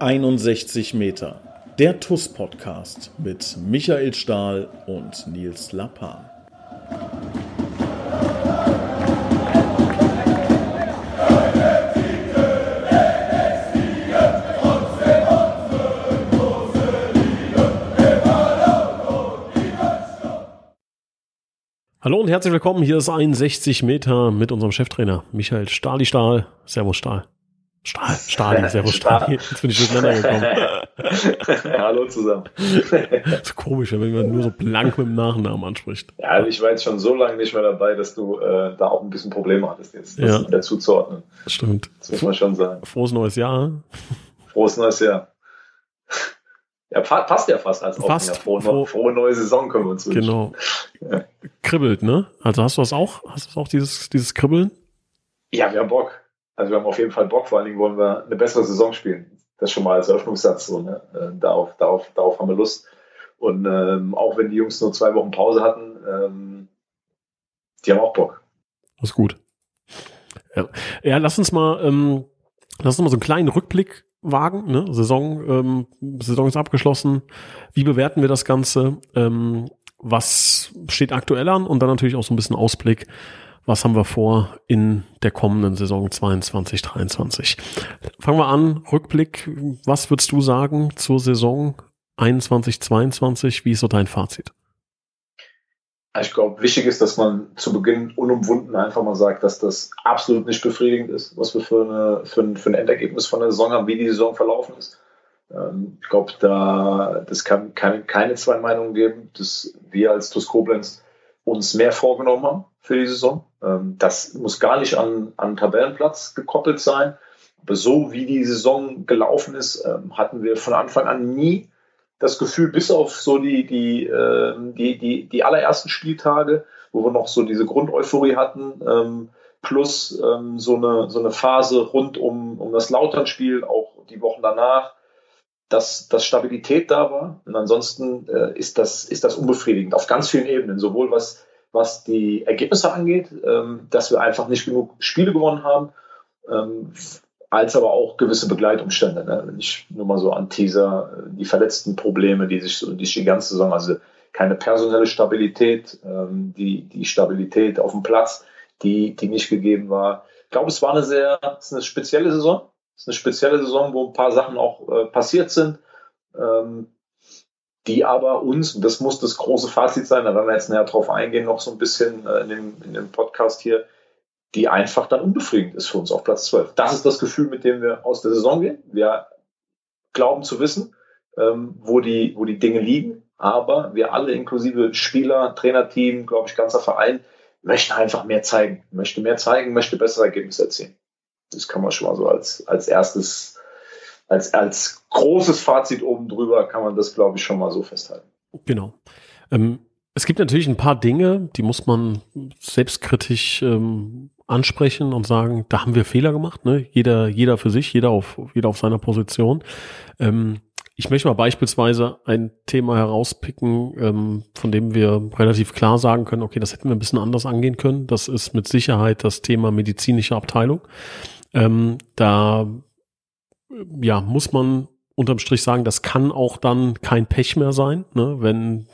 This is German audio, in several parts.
61 Meter. Der TUS-Podcast mit Michael Stahl und Nils Lappan. Hallo und herzlich willkommen. Hier ist 61 Meter mit unserem Cheftrainer Michael Stahli Stahl. Servus Stahl. Stahl, Stahli, Servus Stahli. Jetzt bin ich durcheinander gekommen. Hallo zusammen. Das ist komisch, wenn man nur so blank mit dem Nachnamen anspricht. Ja, ich war jetzt schon so lange nicht mehr dabei, dass du äh, da auch ein bisschen Probleme hattest, jetzt das ja. dazu zu ordnen. Stimmt. Das muss man schon sagen. Frohes neues Jahr. Frohes neues Jahr. Ja, passt ja fast als fast frohe, frohe, frohe neue Saison können wir uns wünschen. Genau. Ja. Kribbelt, ne? Also hast du das auch? Hast du auch dieses, dieses Kribbeln? Ja, wir haben Bock. Also wir haben auf jeden Fall Bock, vor allen Dingen wollen wir eine bessere Saison spielen. Das schon mal als Eröffnungssatz so, ne? Äh, darauf, darauf, darauf haben wir Lust. Und ähm, auch wenn die Jungs nur zwei Wochen Pause hatten, ähm, die haben auch Bock. Das ist gut. Ja, ja lass uns mal, ähm, lass uns mal so einen kleinen Rückblick wagen. Ne? Saison, ähm, Saison ist abgeschlossen. Wie bewerten wir das Ganze? Ähm, was steht aktuell an? Und dann natürlich auch so ein bisschen Ausblick. Was haben wir vor in der kommenden Saison 22, 23? Fangen wir an. Rückblick. Was würdest du sagen zur Saison 21, 22? Wie ist so dein Fazit? Ich glaube, wichtig ist, dass man zu Beginn unumwunden einfach mal sagt, dass das absolut nicht befriedigend ist, was wir für, eine, für, ein, für ein Endergebnis von der Saison haben, wie die Saison verlaufen ist. Ähm, ich glaube, da das kann keine, keine zwei Meinungen geben, dass wir als TuS Koblenz uns mehr vorgenommen haben für die Saison. Ähm, das muss gar nicht an, an Tabellenplatz gekoppelt sein. Aber so wie die Saison gelaufen ist, ähm, hatten wir von Anfang an nie das Gefühl, bis auf so die, die, äh, die, die, die allerersten Spieltage, wo wir noch so diese Grundeuphorie hatten, ähm, plus ähm, so, eine, so eine Phase rund um, um das Lautern-Spiel, auch die Wochen danach, dass, dass Stabilität da war. Und ansonsten äh, ist, das, ist das unbefriedigend auf ganz vielen Ebenen, sowohl was, was die Ergebnisse angeht, ähm, dass wir einfach nicht genug Spiele gewonnen haben, ähm, als aber auch gewisse Begleitumstände. Ne? Wenn ich nur mal so an Teaser, äh, die verletzten Probleme, die sich so die, die ganze Saison, also keine personelle Stabilität, ähm, die, die Stabilität auf dem Platz, die, die nicht gegeben war. Ich glaube, es war eine sehr, es ist eine spezielle Saison. Es ist eine spezielle Saison, wo ein paar Sachen auch äh, passiert sind, die aber uns, und das muss das große Fazit sein, da werden wir jetzt näher drauf eingehen, noch so ein bisschen äh, in, dem, in dem Podcast hier, die einfach dann unbefriedigend ist für uns auf Platz 12. Das ist das Gefühl, mit dem wir aus der Saison gehen. Wir glauben zu wissen, ähm, wo, die, wo die Dinge liegen, aber wir alle, inklusive Spieler, Trainerteam, glaube ich, ganzer Verein, möchten einfach mehr zeigen, möchte mehr zeigen, möchte bessere Ergebnisse erzielen. Das kann man schon mal so als, als erstes, als, als großes Fazit oben drüber, kann man das, glaube ich, schon mal so festhalten. Genau. Ähm, es gibt natürlich ein paar Dinge, die muss man selbstkritisch ähm, ansprechen und sagen, da haben wir Fehler gemacht, ne? Jeder, jeder für sich, jeder auf, jeder auf seiner Position. Ähm, ich möchte mal beispielsweise ein Thema herauspicken, ähm, von dem wir relativ klar sagen können, okay, das hätten wir ein bisschen anders angehen können. Das ist mit Sicherheit das Thema medizinische Abteilung. Ähm, da ja, muss man unterm Strich sagen, das kann auch dann kein Pech mehr sein, ne? wenn,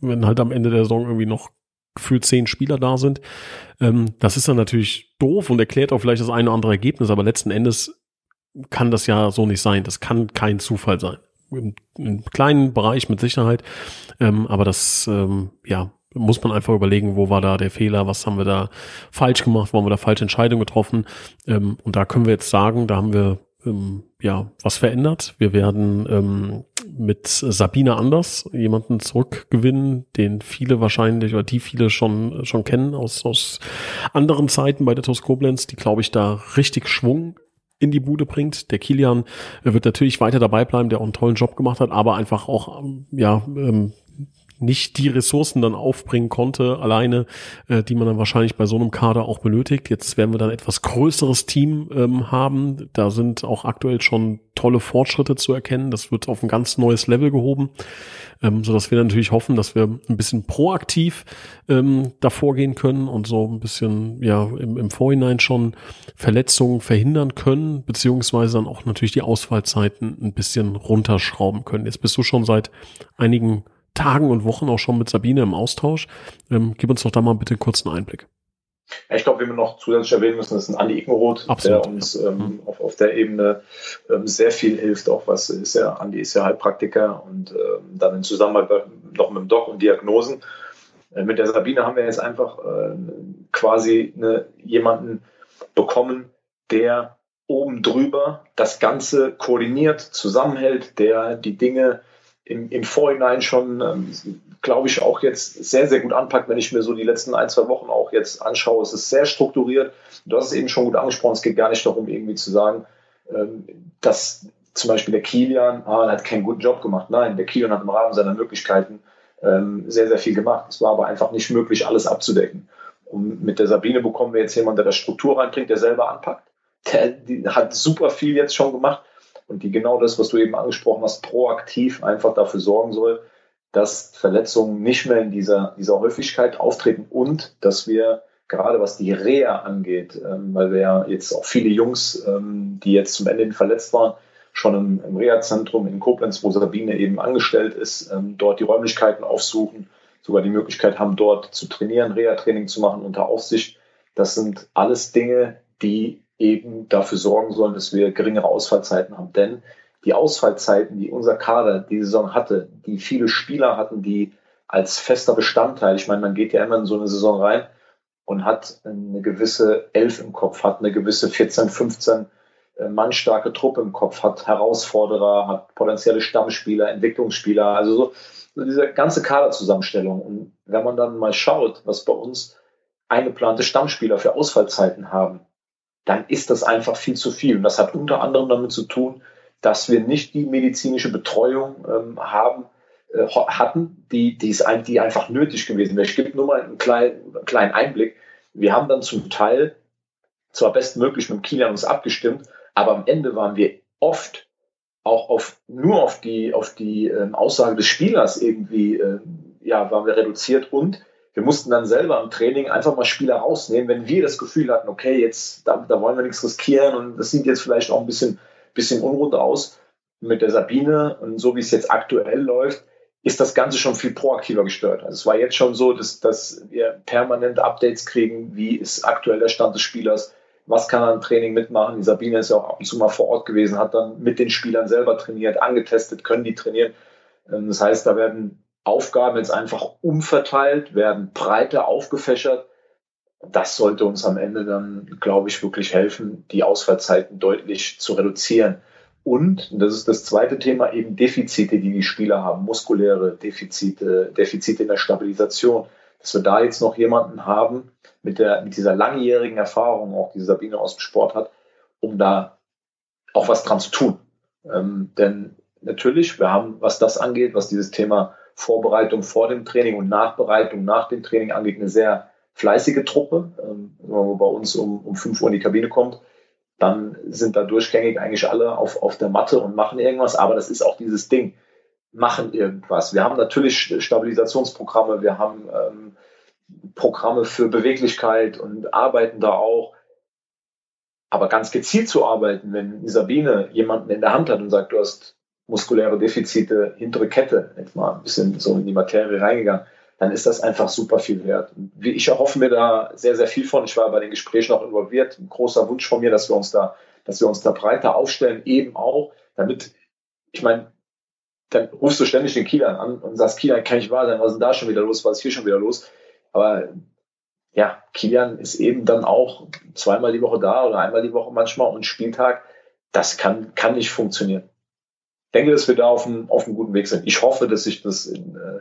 wenn halt am Ende der Saison irgendwie noch gefühlt zehn Spieler da sind. Ähm, das ist dann natürlich doof und erklärt auch vielleicht das eine oder andere Ergebnis, aber letzten Endes kann das ja so nicht sein. Das kann kein Zufall sein. Im, im kleinen Bereich mit Sicherheit. Ähm, aber das, ähm, ja, muss man einfach überlegen, wo war da der Fehler, was haben wir da falsch gemacht, wo haben wir da falsche Entscheidungen getroffen. Ähm, und da können wir jetzt sagen, da haben wir ähm, ja was verändert. Wir werden ähm, mit Sabine Anders jemanden zurückgewinnen, den viele wahrscheinlich oder die viele schon schon kennen aus aus anderen Zeiten bei der TuS Koblenz, die glaube ich da richtig Schwung in die Bude bringt. Der Kilian wird natürlich weiter dabei bleiben, der auch einen tollen Job gemacht hat, aber einfach auch ähm, ja ähm, nicht die Ressourcen dann aufbringen konnte, alleine, äh, die man dann wahrscheinlich bei so einem Kader auch benötigt. Jetzt werden wir dann etwas größeres Team ähm, haben. Da sind auch aktuell schon tolle Fortschritte zu erkennen. Das wird auf ein ganz neues Level gehoben, ähm, so dass wir natürlich hoffen, dass wir ein bisschen proaktiv ähm, davor gehen können und so ein bisschen ja im, im Vorhinein schon Verletzungen verhindern können, beziehungsweise dann auch natürlich die Ausfallzeiten ein bisschen runterschrauben können. Jetzt bist du schon seit einigen Tagen und Wochen auch schon mit Sabine im Austausch. Ähm, gib uns doch da mal bitte kurz einen Einblick. Ja, ich glaube, wie wir noch zusätzlich erwähnen müssen, ist ein Andi Ickenroth, der uns ähm, mhm. auf, auf der Ebene ähm, sehr viel hilft. Auch was ist ja, Andi ist ja Heilpraktiker und ähm, dann in Zusammenarbeit noch mit dem Doc und Diagnosen. Äh, mit der Sabine haben wir jetzt einfach äh, quasi eine, jemanden bekommen, der oben drüber das Ganze koordiniert, zusammenhält, der die Dinge im, im Vorhinein schon, ähm, glaube ich, auch jetzt sehr, sehr gut anpackt, wenn ich mir so die letzten ein, zwei Wochen auch jetzt anschaue. Es ist sehr strukturiert. Du hast es eben schon gut angesprochen. Es geht gar nicht darum, irgendwie zu sagen, ähm, dass zum Beispiel der Kilian ah, hat keinen guten Job gemacht. Nein, der Kilian hat im Rahmen seiner Möglichkeiten ähm, sehr, sehr viel gemacht. Es war aber einfach nicht möglich, alles abzudecken. Und mit der Sabine bekommen wir jetzt jemanden, der das Struktur reinbringt, der selber anpackt. Der, hat super viel jetzt schon gemacht und die genau das, was du eben angesprochen hast, proaktiv einfach dafür sorgen soll, dass Verletzungen nicht mehr in dieser, dieser Häufigkeit auftreten und dass wir gerade was die Reha angeht, ähm, weil wir ja jetzt auch viele Jungs, ähm, die jetzt zum Ende hin verletzt waren, schon im, im Reha-Zentrum in Koblenz, wo Sabine eben angestellt ist, ähm, dort die Räumlichkeiten aufsuchen, sogar die Möglichkeit haben, dort zu trainieren, Reha-Training zu machen unter Aufsicht. Das sind alles Dinge, die eben dafür sorgen sollen, dass wir geringere Ausfallzeiten haben. Denn die Ausfallzeiten, die unser Kader die Saison hatte, die viele Spieler hatten, die als fester Bestandteil, ich meine, man geht ja immer in so eine Saison rein und hat eine gewisse Elf im Kopf, hat eine gewisse 14, 15 äh, mannstarke Truppe im Kopf, hat Herausforderer, hat potenzielle Stammspieler, Entwicklungsspieler, also so, so diese ganze Kaderzusammenstellung. Und wenn man dann mal schaut, was bei uns eingeplante Stammspieler für Ausfallzeiten haben, dann ist das einfach viel zu viel. Und das hat unter anderem damit zu tun, dass wir nicht die medizinische Betreuung ähm, haben, äh, hatten, die, die, ist ein, die einfach nötig gewesen wäre. Ich gebe nur mal einen kleinen, einen kleinen Einblick. Wir haben dann zum Teil zwar bestmöglich mit dem Kilian uns abgestimmt, aber am Ende waren wir oft auch auf, nur auf die, auf die ähm, Aussage des Spielers irgendwie, äh, ja, waren wir reduziert und wir mussten dann selber im Training einfach mal Spieler rausnehmen, wenn wir das Gefühl hatten, okay, jetzt, da, da wollen wir nichts riskieren und das sieht jetzt vielleicht auch ein bisschen, bisschen unrund aus mit der Sabine und so wie es jetzt aktuell läuft, ist das Ganze schon viel proaktiver gestört. Also es war jetzt schon so, dass, dass wir permanent Updates kriegen, wie ist aktuell der Stand des Spielers, was kann er im Training mitmachen. Die Sabine ist ja auch ab und zu mal vor Ort gewesen, hat dann mit den Spielern selber trainiert, angetestet, können die trainieren. Ähm, das heißt, da werden Aufgaben jetzt einfach umverteilt, werden breiter aufgefächert. Das sollte uns am Ende dann, glaube ich, wirklich helfen, die Ausfallzeiten deutlich zu reduzieren. Und, das ist das zweite Thema, eben Defizite, die die Spieler haben, muskuläre Defizite, Defizite in der Stabilisation. Dass wir da jetzt noch jemanden haben mit, der, mit dieser langjährigen Erfahrung, auch die Sabine aus dem Sport hat, um da auch was dran zu tun. Ähm, denn natürlich, wir haben, was das angeht, was dieses Thema Vorbereitung vor dem Training und Nachbereitung nach dem Training angeht, eine sehr fleißige Truppe. Ähm, wenn man bei uns um, um 5 Uhr in die Kabine kommt, dann sind da durchgängig eigentlich alle auf, auf der Matte und machen irgendwas. Aber das ist auch dieses Ding, machen irgendwas. Wir haben natürlich Stabilisationsprogramme, wir haben ähm, Programme für Beweglichkeit und arbeiten da auch. Aber ganz gezielt zu arbeiten, wenn Sabine jemanden in der Hand hat und sagt, du hast muskuläre Defizite, hintere Kette, jetzt mal ein bisschen so in die Materie reingegangen, dann ist das einfach super viel wert. Ich erhoffe mir da sehr, sehr viel von. Ich war bei den Gesprächen auch involviert. Ein großer Wunsch von mir, dass wir uns da, dass wir uns da breiter aufstellen, eben auch, damit, ich meine, dann rufst du ständig den Kieler an und sagst, Kieler, kann ich wahr sein, was ist denn da schon wieder los, was ist hier schon wieder los? Aber ja, Kilian ist eben dann auch zweimal die Woche da oder einmal die Woche manchmal und Spieltag, das kann, kann nicht funktionieren denke, dass wir da auf einem, auf einem guten Weg sind. Ich hoffe, dass sich das in, äh,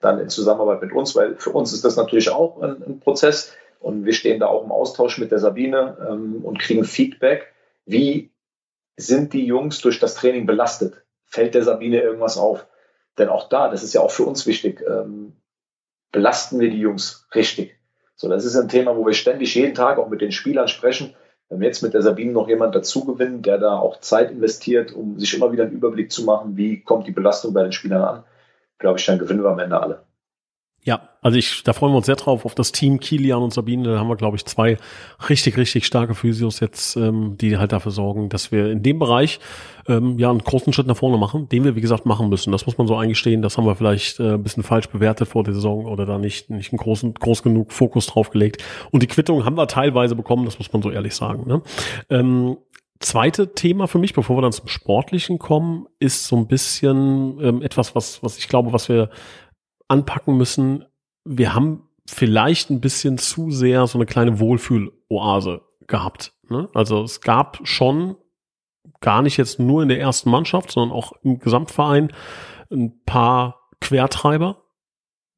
dann in Zusammenarbeit mit uns, weil für uns ist das natürlich auch ein, ein Prozess und wir stehen da auch im Austausch mit der Sabine ähm, und kriegen Feedback. Wie sind die Jungs durch das Training belastet? Fällt der Sabine irgendwas auf? Denn auch da, das ist ja auch für uns wichtig, ähm, belasten wir die Jungs richtig. So, das ist ein Thema, wo wir ständig jeden Tag auch mit den Spielern sprechen. Wenn wir jetzt mit der Sabine noch jemand dazu gewinnen, der da auch Zeit investiert, um sich immer wieder einen Überblick zu machen, wie kommt die Belastung bei den Spielern an, glaube ich, dann gewinnen wir am Ende alle. Ja, also ich, da freuen wir uns sehr drauf auf das Team Kilian und Sabine. Da haben wir, glaube ich, zwei richtig, richtig starke Physios jetzt, ähm, die halt dafür sorgen, dass wir in dem Bereich ähm, ja einen großen Schritt nach vorne machen, den wir, wie gesagt, machen müssen. Das muss man so eingestehen. Das haben wir vielleicht äh, ein bisschen falsch bewertet vor der Saison oder da nicht, nicht einen großen, groß genug Fokus drauf gelegt. Und die Quittung haben wir teilweise bekommen, das muss man so ehrlich sagen. Ne? Ähm, zweite Thema für mich, bevor wir dann zum Sportlichen kommen, ist so ein bisschen ähm, etwas, was, was ich glaube, was wir anpacken müssen. Wir haben vielleicht ein bisschen zu sehr so eine kleine Wohlfühloase gehabt. Ne? Also es gab schon gar nicht jetzt nur in der ersten Mannschaft, sondern auch im Gesamtverein ein paar Quertreiber,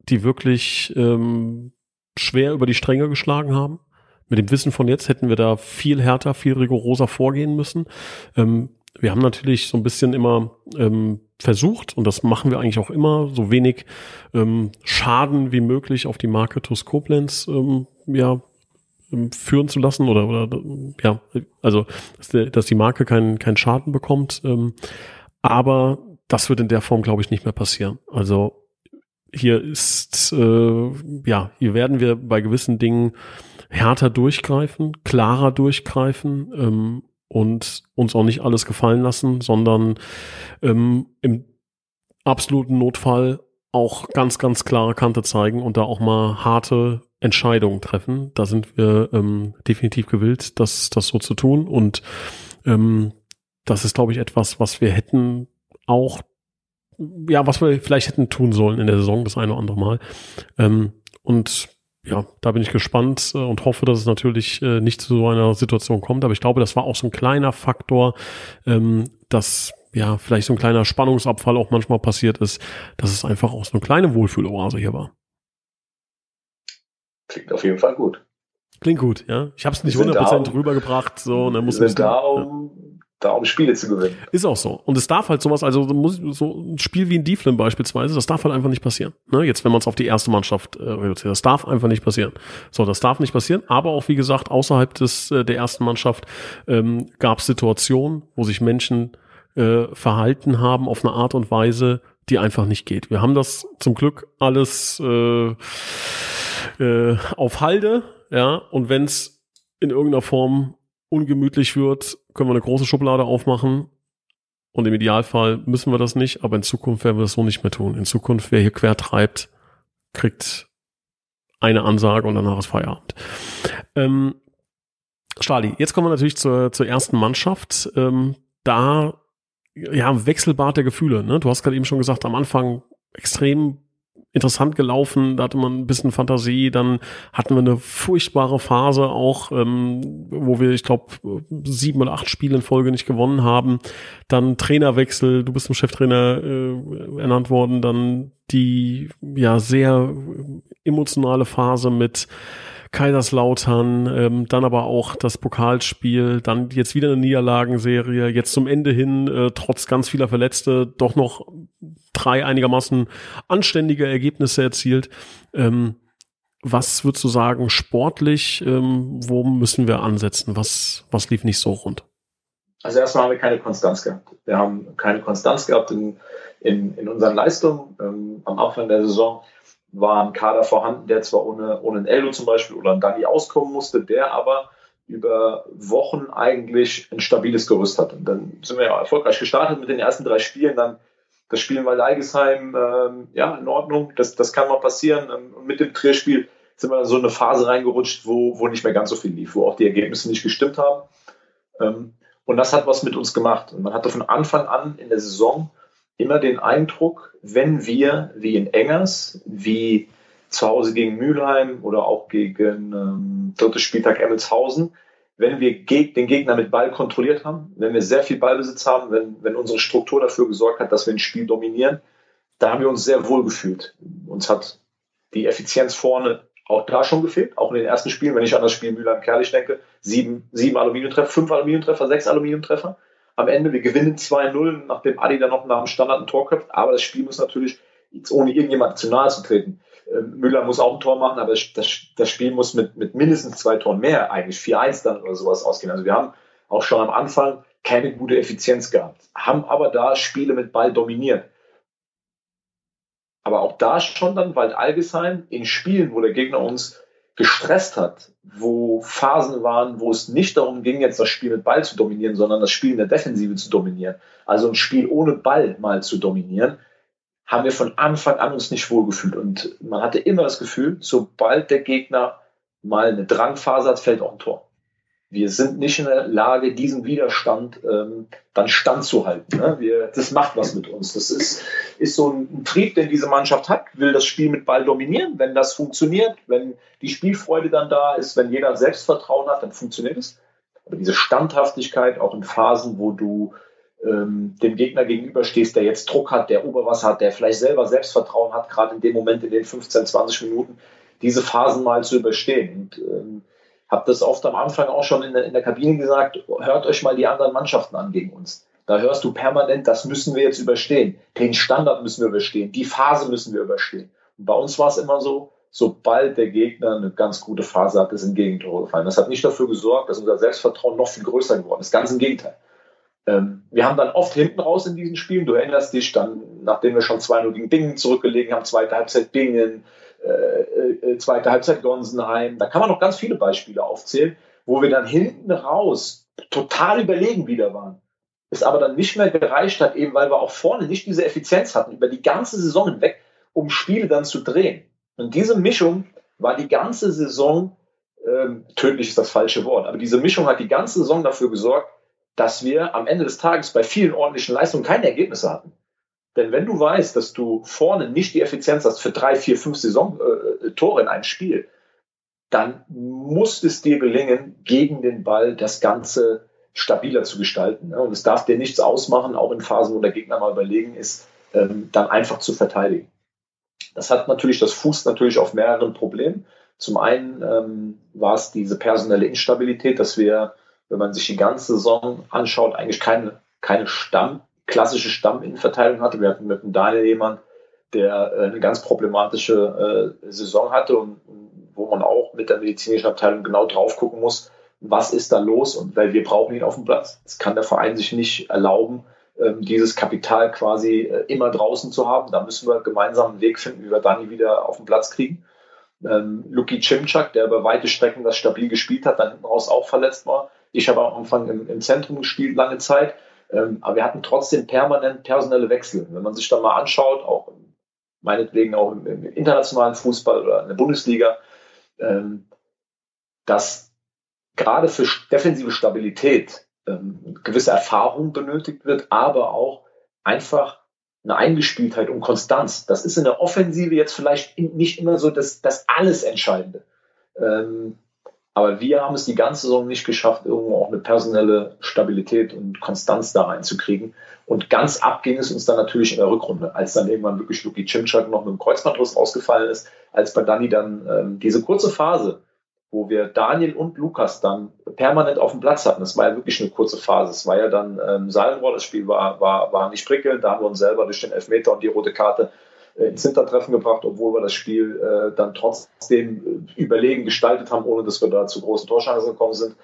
die wirklich ähm, schwer über die Stränge geschlagen haben. Mit dem Wissen von jetzt hätten wir da viel härter, viel rigoroser vorgehen müssen. Ähm, wir haben natürlich so ein bisschen immer ähm, versucht, und das machen wir eigentlich auch immer, so wenig ähm, Schaden wie möglich auf die Marke TUS Koblenz ähm, ja, ähm, führen zu lassen oder, oder ja, also dass, der, dass die Marke keinen keinen Schaden bekommt. Ähm, aber das wird in der Form, glaube ich, nicht mehr passieren. Also hier ist, äh, ja, hier werden wir bei gewissen Dingen härter durchgreifen, klarer durchgreifen ähm, und uns auch nicht alles gefallen lassen, sondern ähm, im absoluten Notfall auch ganz, ganz klare Kante zeigen und da auch mal harte Entscheidungen treffen. Da sind wir ähm, definitiv gewillt, das, das so zu tun. Und ähm, das ist, glaube ich, etwas, was wir hätten auch, ja, was wir vielleicht hätten tun sollen in der Saison, das eine oder andere Mal. Ähm, und ja, da bin ich gespannt äh, und hoffe, dass es natürlich äh, nicht zu so einer Situation kommt. Aber ich glaube, das war auch so ein kleiner Faktor, ähm, dass ja vielleicht so ein kleiner Spannungsabfall auch manchmal passiert ist, dass es einfach auch so eine kleine Wohlfühloase hier war. Klingt auf jeden Fall gut. Klingt gut, ja. Ich habe es nicht 100% rübergebracht, so, und dann muss wir sind da, um, ja da um Spiele zu gewinnen. Ist auch so. Und es darf halt sowas, also muss, so ein Spiel wie in Dieflin beispielsweise, das darf halt einfach nicht passieren. Ne? Jetzt, wenn man es auf die erste Mannschaft äh, reduziert, das darf einfach nicht passieren. So, das darf nicht passieren. Aber auch, wie gesagt, außerhalb des äh, der ersten Mannschaft ähm, gab es Situationen, wo sich Menschen äh, verhalten haben auf eine Art und Weise, die einfach nicht geht. Wir haben das zum Glück alles äh, äh, auf Halde, ja, und wenn es in irgendeiner Form ungemütlich wird, können wir eine große Schublade aufmachen. Und im Idealfall müssen wir das nicht, aber in Zukunft werden wir das so nicht mehr tun. In Zukunft, wer hier quer treibt, kriegt eine Ansage und danach ist Feierabend. Ähm, Stali, jetzt kommen wir natürlich zur, zur ersten Mannschaft. Ähm, da, ja, Wechselbad der Gefühle. Ne? Du hast gerade eben schon gesagt, am Anfang extrem interessant gelaufen, da hatte man ein bisschen Fantasie, dann hatten wir eine furchtbare Phase auch, ähm, wo wir, ich glaube, sieben oder acht Spiele in Folge nicht gewonnen haben, dann Trainerwechsel, du bist zum Cheftrainer äh, ernannt worden, dann die ja sehr emotionale Phase mit Kaiserslautern, ähm, dann aber auch das Pokalspiel, dann jetzt wieder eine Niederlagenserie, jetzt zum Ende hin, äh, trotz ganz vieler Verletzte, doch noch drei einigermaßen anständige Ergebnisse erzielt. Ähm, was würdest du sagen, sportlich, ähm, wo müssen wir ansetzen? Was, was lief nicht so rund? Also erstmal haben wir keine Konstanz gehabt. Wir haben keine Konstanz gehabt in, in, in unseren Leistungen. Ähm, am Anfang der Saison war ein Kader vorhanden, der zwar ohne, ohne ein Eldo zum Beispiel oder ein Dani auskommen musste, der aber über Wochen eigentlich ein stabiles Gerüst hat. Und dann sind wir ja erfolgreich gestartet mit den ersten drei Spielen, dann das Spiel in Waldeigesheim, ähm, ja, in Ordnung, das, das kann mal passieren. Ähm, und mit dem Trierspiel sind wir in so eine Phase reingerutscht, wo, wo nicht mehr ganz so viel lief, wo auch die Ergebnisse nicht gestimmt haben. Ähm, und das hat was mit uns gemacht. Und man hatte von Anfang an in der Saison immer den Eindruck, wenn wir wie in Engers, wie zu Hause gegen Mülheim oder auch gegen ähm, drittes Spieltag Emmelshausen, wenn wir den Gegner mit Ball kontrolliert haben, wenn wir sehr viel Ballbesitz haben, wenn, wenn unsere Struktur dafür gesorgt hat, dass wir ein Spiel dominieren, da haben wir uns sehr wohl gefühlt. Uns hat die Effizienz vorne auch da schon gefehlt, auch in den ersten Spielen, wenn ich an das Spiel Mülheim-Kerlich denke, sieben, sieben Aluminiumtreffer, fünf Aluminiumtreffer, sechs Aluminiumtreffer. Am Ende. Wir gewinnen 2-0, nachdem Adi dann noch nach dem Standard ein Tor köpft. Aber das Spiel muss natürlich, jetzt ohne irgendjemand zu nahe zu treten, ähm, Müller muss auch ein Tor machen, aber das, das Spiel muss mit, mit mindestens zwei Toren mehr, eigentlich 4-1 dann oder sowas ausgehen. Also wir haben auch schon am Anfang keine gute Effizienz gehabt, haben aber da Spiele mit Ball dominiert. Aber auch da schon dann Wald Algesheim in Spielen, wo der Gegner uns gestresst hat, wo Phasen waren, wo es nicht darum ging, jetzt das Spiel mit Ball zu dominieren, sondern das Spiel in der Defensive zu dominieren, also ein Spiel ohne Ball mal zu dominieren, haben wir von Anfang an uns nicht wohlgefühlt. Und man hatte immer das Gefühl, sobald der Gegner mal eine Drangphase hat, fällt auch ein Tor. Wir sind nicht in der Lage, diesen Widerstand ähm, dann standzuhalten. Ne? Wir, das macht was mit uns. Das ist, ist so ein, Trieb, den diese Mannschaft hat, will das Spiel mit Ball dominieren. Wenn das funktioniert, wenn die Spielfreude dann da ist, wenn jeder Selbstvertrauen hat, dann funktioniert es. Aber diese Standhaftigkeit, auch in Phasen, wo du ähm, dem Gegner gegenüberstehst, der jetzt Druck hat, der Oberwasser hat, der vielleicht selber Selbstvertrauen hat, gerade in dem Moment, in den 15, 20 Minuten, diese Phasen mal zu überstehen. Und ähm, habe das oft am Anfang auch schon in der, in der Kabine gesagt, hört euch mal die anderen Mannschaften an gegen uns. Da hörst du permanent, das müssen wir jetzt überstehen. Den Standard müssen wir überstehen. Die Phase müssen wir überstehen. Und bei uns war es immer so, sobald der Gegner eine ganz gute Phase hat, ist ein Gegentor gefallen. Das hat nicht dafür gesorgt, dass unser Selbstvertrauen noch viel größer geworden ist. Ganz im Gegenteil. Ähm, wir haben dann oft hinten raus in diesen Spielen, du erinnerst dich dann, nachdem wir schon 2-0 gegen Bingen zurückgelegen haben, zweite Halbzeit Bingen, äh, äh, zweite Halbzeit Gonsenheim, da kann man noch ganz viele Beispiele aufzählen, wo wir dann hinten raus total überlegen wieder waren. Es aber dann nicht mehr gereicht hat, eben weil wir auch vorne nicht diese Effizienz hatten, über die ganze Saison hinweg, um Spiele dann zu drehen. Und diese Mischung war die ganze Saison, ähm, tödlich ist das falsche Wort, aber diese Mischung hat die ganze Saison dafür gesorgt, dass wir am Ende des Tages bei vielen ordentlichen Leistungen keine Ergebnisse hatten. Denn wenn du weißt, dass du vorne nicht die Effizienz hast für drei, vier, fünf Saison äh, Tore in einem Spiel, dann muss es dir gelingen, gegen den Ball das Ganze stabiler zu gestalten. Und es darf dir nichts ausmachen, auch in Phasen, wo der Gegner mal überlegen ist, ähm, dann einfach zu verteidigen. Das hat natürlich, das fußt natürlich auf mehreren Problemen. Zum einen ähm, war es diese personelle Instabilität, dass wir wenn man sich die ganze Saison anschaut, eigentlich keine, keine Stamm, klassische Stamminnenverteilung hatte. Wir hatten mit dem Daniel jemand, der äh, eine ganz problematische äh, Saison hatte und, und wo man auch mit der medizinischen Abteilung genau drauf gucken muss, was ist da los und weil wir brauchen ihn auf dem Platz. Das kann der Verein sich nicht erlauben, ähm, dieses Kapital quasi äh, immer draußen zu haben. Da müssen wir gemeinsam einen Weg finden, wie wir Dani wieder auf den Platz kriegen. Ähm, Luki Cimczak, der über weite Strecken das stabil gespielt hat, dann hinten raus auch verletzt war. Ich habe am Anfang im, im Zentrum gespielt, lange Zeit. Ähm, aber wir hatten trotzdem permanent personelle Wechsel. Wenn man sich dann mal anschaut, auch meinetwegen auch im, internationalen Fußball oder in der Bundesliga, ähm, dass gerade für defensive Stabilität ähm, gewisse Erfahrung benötigt wird, aber auch einfach eine Eingespieltheit und Konstanz. Das ist in der Offensive jetzt vielleicht nicht immer so das, das alles Entscheidende. Aber wir haben es die ganze Saison nicht geschafft, irgendwo auch eine personelle Stabilität und Konstanz da reinzukriegen. Und ganz ab ging es uns dann natürlich in der Rückrunde, als dann irgendwann wirklich Luki Cimczak noch mit dem Kreuzbandriss ausgefallen ist, als bei Dani dann ähm, diese kurze Phase, wo wir Daniel und Lukas dann permanent auf dem Platz hatten. Das war ja wirklich eine kurze Phase. Es war ja dann ähm, Sallenrohr, das Spiel war, war, war nicht prickelnd. Da haben wir uns selber durch den Elfmeter und die rote Karte ins Hintertreffen gebracht, obwohl wir das Spiel äh, dann trotzdem äh, überlegen gestaltet haben, ohne dass wir da zu großen Torchancen gekommen sind.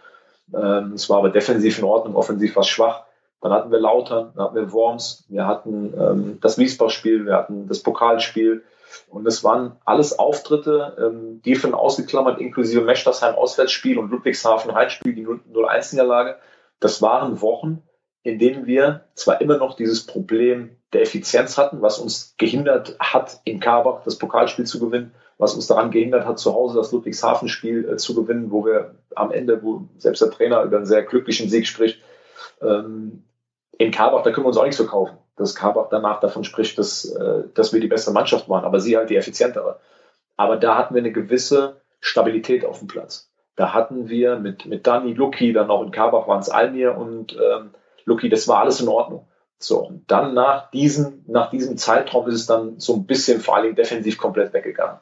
Ähm, es war aber defensiv in Ordnung, offensiv war schwach. Dann hatten wir Lautern, dann hatten wir Worms, wir hatten ähm, das Wiesbach-Spiel, wir hatten das Pokalspiel. Und es waren alles Auftritte, ähm, die von ausgeklammert, inklusive Mechtersheim Auswärtsspiel und Ludwigshafen Heimspiel, die 0-1-Niederlage. Das waren Wochen, in denen wir zwar immer noch dieses Problem der Effizienz hatten, was uns gehindert hat, in Karbach das Pokalspiel zu gewinnen, was uns daran gehindert hat, zu Hause das Ludwigshafen-Spiel äh, zu gewinnen, wo wir am Ende, wo selbst der Trainer über einen sehr glücklichen Sieg spricht, ähm, in Karbach, da können wir uns auch nichts verkaufen, dass Karbach danach davon spricht, dass, äh, dass wir die beste Mannschaft waren, aber sie halt die effizientere. Aber da hatten wir eine gewisse Stabilität auf dem Platz. Da hatten wir mit, mit Dani Luki, dann auch in Karbach waren es Almir und ähm, Luki, das war alles in Ordnung. So, und dann nach diesem, nach diesem Zeitraum ist es dann so ein bisschen vor allem defensiv komplett weggegangen.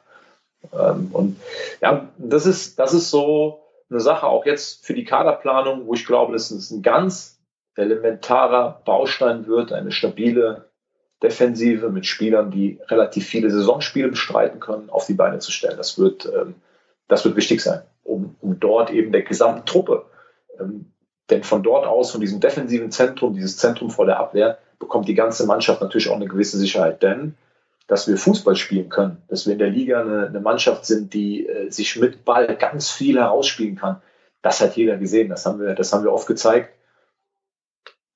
Ähm, und ja, das ist, das ist so eine Sache auch jetzt für die Kaderplanung, wo ich glaube, das ist ein ganz elementarer Baustein wird, eine stabile Defensive mit Spielern, die relativ viele Saisonspiele bestreiten können, auf die Beine zu stellen. Das wird, ähm, das wird wichtig sein, um, um dort eben der gesamten Truppe, ähm, denn von dort aus, von diesem defensiven Zentrum, dieses Zentrum vor der Abwehr, bekommt die ganze Mannschaft natürlich auch eine gewisse Sicherheit. Denn dass wir Fußball spielen können, dass wir in der Liga eine, eine Mannschaft sind, die äh, sich mit Ball ganz viel herausspielen kann. Das hat jeder gesehen, das haben wir, das haben wir oft gezeigt.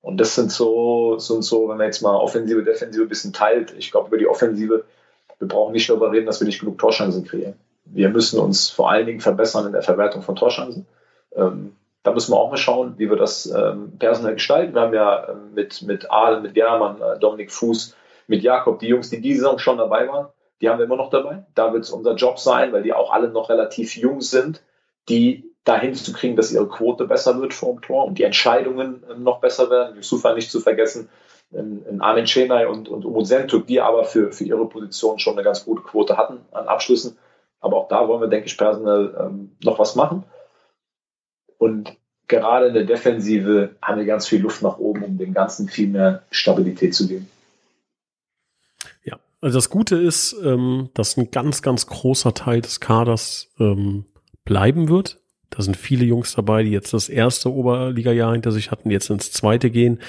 Und das sind so, sind so, wenn man jetzt mal Offensive, Defensive ein bisschen teilt, ich glaube über die Offensive, wir brauchen nicht darüber reden, dass wir nicht genug Torschancen kreieren. Wir müssen uns vor allen Dingen verbessern in der Verwertung von Torschancen. Ähm, da müssen wir auch mal schauen, wie wir das ähm, personell gestalten. Wir haben ja ähm, mit, mit Aal, mit Germann, äh, Dominik Fuß, mit Jakob, die Jungs, die diese Saison schon dabei waren, die haben wir immer noch dabei. Da wird es unser Job sein, weil die auch alle noch relativ jung sind, die dahin zu kriegen, dass ihre Quote besser wird vor dem Tor und die Entscheidungen äh, noch besser werden. Yusufa nicht zu vergessen, in, in Armin Chenay und, und Umut Sentük, die aber für, für ihre Position schon eine ganz gute Quote hatten an Abschlüssen. Aber auch da wollen wir, denke ich, personell ähm, noch was machen. Und gerade in der Defensive haben wir ganz viel Luft nach oben, um dem Ganzen viel mehr Stabilität zu geben. Also das Gute ist, ähm, dass ein ganz, ganz großer Teil des Kaders ähm, bleiben wird. Da sind viele Jungs dabei, die jetzt das erste Oberliga-Jahr hinter sich hatten, jetzt ins zweite gehen.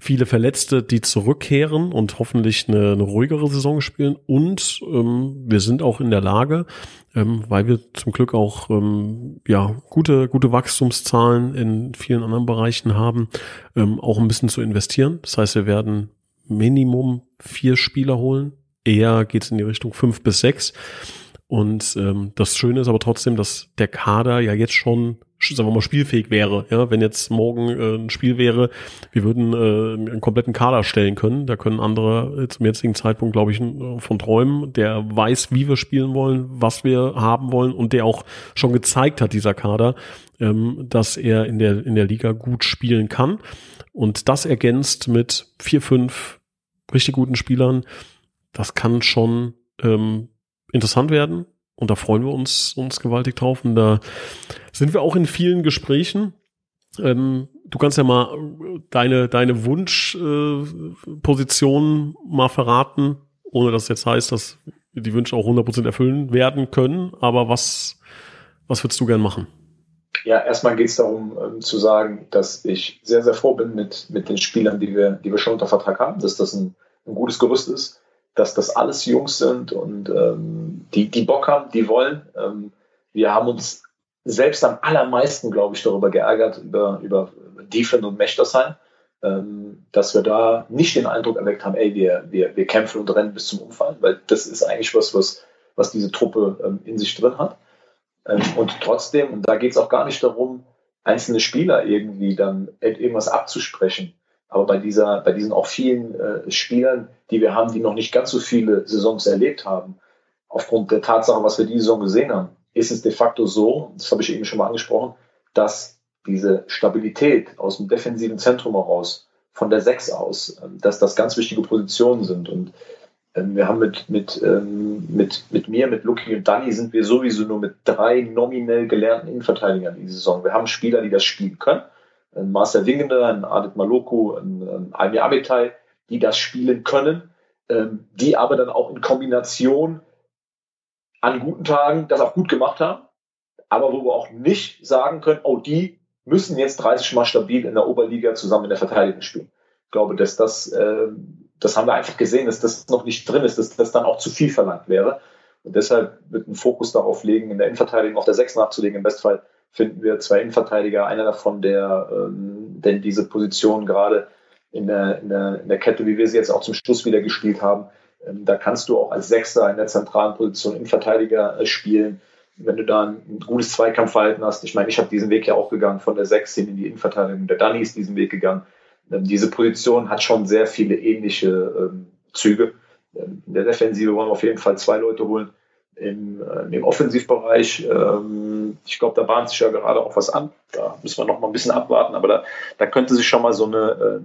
Viele Verletzte, die zurückkehren und hoffentlich eine, eine ruhigere Saison spielen. Und ähm, wir sind auch in der Lage, ähm, weil wir zum Glück auch ähm, ja gute gute Wachstumszahlen in vielen anderen Bereichen haben, ähm, auch ein bisschen zu investieren. Das heißt, wir werden Minimum vier Spieler holen, eher geht es in die Richtung fünf bis sechs. Und ähm, das Schöne ist aber trotzdem, dass der Kader ja jetzt schon, sagen wir mal, spielfähig wäre. Ja, wenn jetzt morgen äh, ein Spiel wäre, wir würden äh, einen kompletten Kader stellen können. Da können andere äh, zum jetzigen Zeitpunkt, glaube ich, von träumen, der weiß, wie wir spielen wollen, was wir haben wollen und der auch schon gezeigt hat, dieser Kader, ähm, dass er in der in der Liga gut spielen kann. Und das ergänzt mit vier, fünf richtig guten Spielern das kann schon ähm, interessant werden. Und da freuen wir uns, uns gewaltig drauf. Und da sind wir auch in vielen Gesprächen. Ähm, du kannst ja mal deine, deine Wunschposition äh, mal verraten, ohne dass jetzt heißt, dass die Wünsche auch 100% erfüllen werden können. Aber was, was würdest du gern machen? Ja, erstmal geht es darum ähm, zu sagen, dass ich sehr, sehr froh bin mit, mit den Spielern, die wir, die wir schon unter Vertrag haben, dass das ein, ein gutes Gerüst ist dass das alles Jungs sind und ähm, die, die Bock haben, die wollen. Ähm, wir haben uns selbst am allermeisten, glaube ich, darüber geärgert, über, über Diefen und Mechtersheim, ähm, dass wir da nicht den Eindruck erweckt haben, ey, wir, wir, wir kämpfen und rennen bis zum Umfallen, weil das ist eigentlich was, was, was diese Truppe ähm, in sich drin hat. Ähm, und trotzdem, und da geht es auch gar nicht darum, einzelne Spieler irgendwie dann irgendwas abzusprechen. Aber bei dieser, bei diesen auch vielen äh, Spielern, die wir haben, die noch nicht ganz so viele Saisons erlebt haben, aufgrund der Tatsache, was wir diese Saison gesehen haben, ist es de facto so, das habe ich eben schon mal angesprochen, dass diese Stabilität aus dem defensiven Zentrum heraus, von der Sechs aus, ähm, dass das ganz wichtige Positionen sind. Und ähm, wir haben mit, mit, ähm, mit, mit mir, mit Lucky und Danny sind wir sowieso nur mit drei nominell gelernten Innenverteidigern diese Saison. Wir haben Spieler, die das spielen können ein Marcel Wingender, ein Adit Maloku, ein, ein Almi Abetai, die das spielen können, ähm, die aber dann auch in Kombination an guten Tagen das auch gut gemacht haben, aber wo wir auch nicht sagen können, oh, die müssen jetzt 30 Mal stabil in der Oberliga zusammen in der Verteidigung spielen. Ich glaube, dass das, äh, das haben wir einfach gesehen, dass das noch nicht drin ist, dass das dann auch zu viel verlangt wäre. Und deshalb wird ein Fokus darauf legen, in der Innenverteidigung auf der 6 nachzulegen, im Bestfall finden wir zwei Innenverteidiger, einer davon, der ähm, denn diese Position gerade in der, in, der, in der Kette, wie wir sie jetzt auch zum Schluss wieder gespielt haben, ähm, da kannst du auch als Sechster in der zentralen Position Innenverteidiger äh, spielen. Wenn du da ein, gutes Zweikampfverhalten hast, ich meine, ich habe diesen Weg ja auch gegangen, von der Sechs hin in die Innenverteidigung, der Danny ist diesen Weg gegangen. Ähm, diese Position hat schon sehr viele ähnliche ähm, Züge. Ähm, in der Defensive wollen wir auf jeden Fall zwei Leute holen, im, äh, im Offensivbereich. Ähm, ich glaube, da bahnt sich ja gerade auch was an. Da müssen wir noch mal ein bisschen abwarten, aber da, da könnte sich schon mal so eine,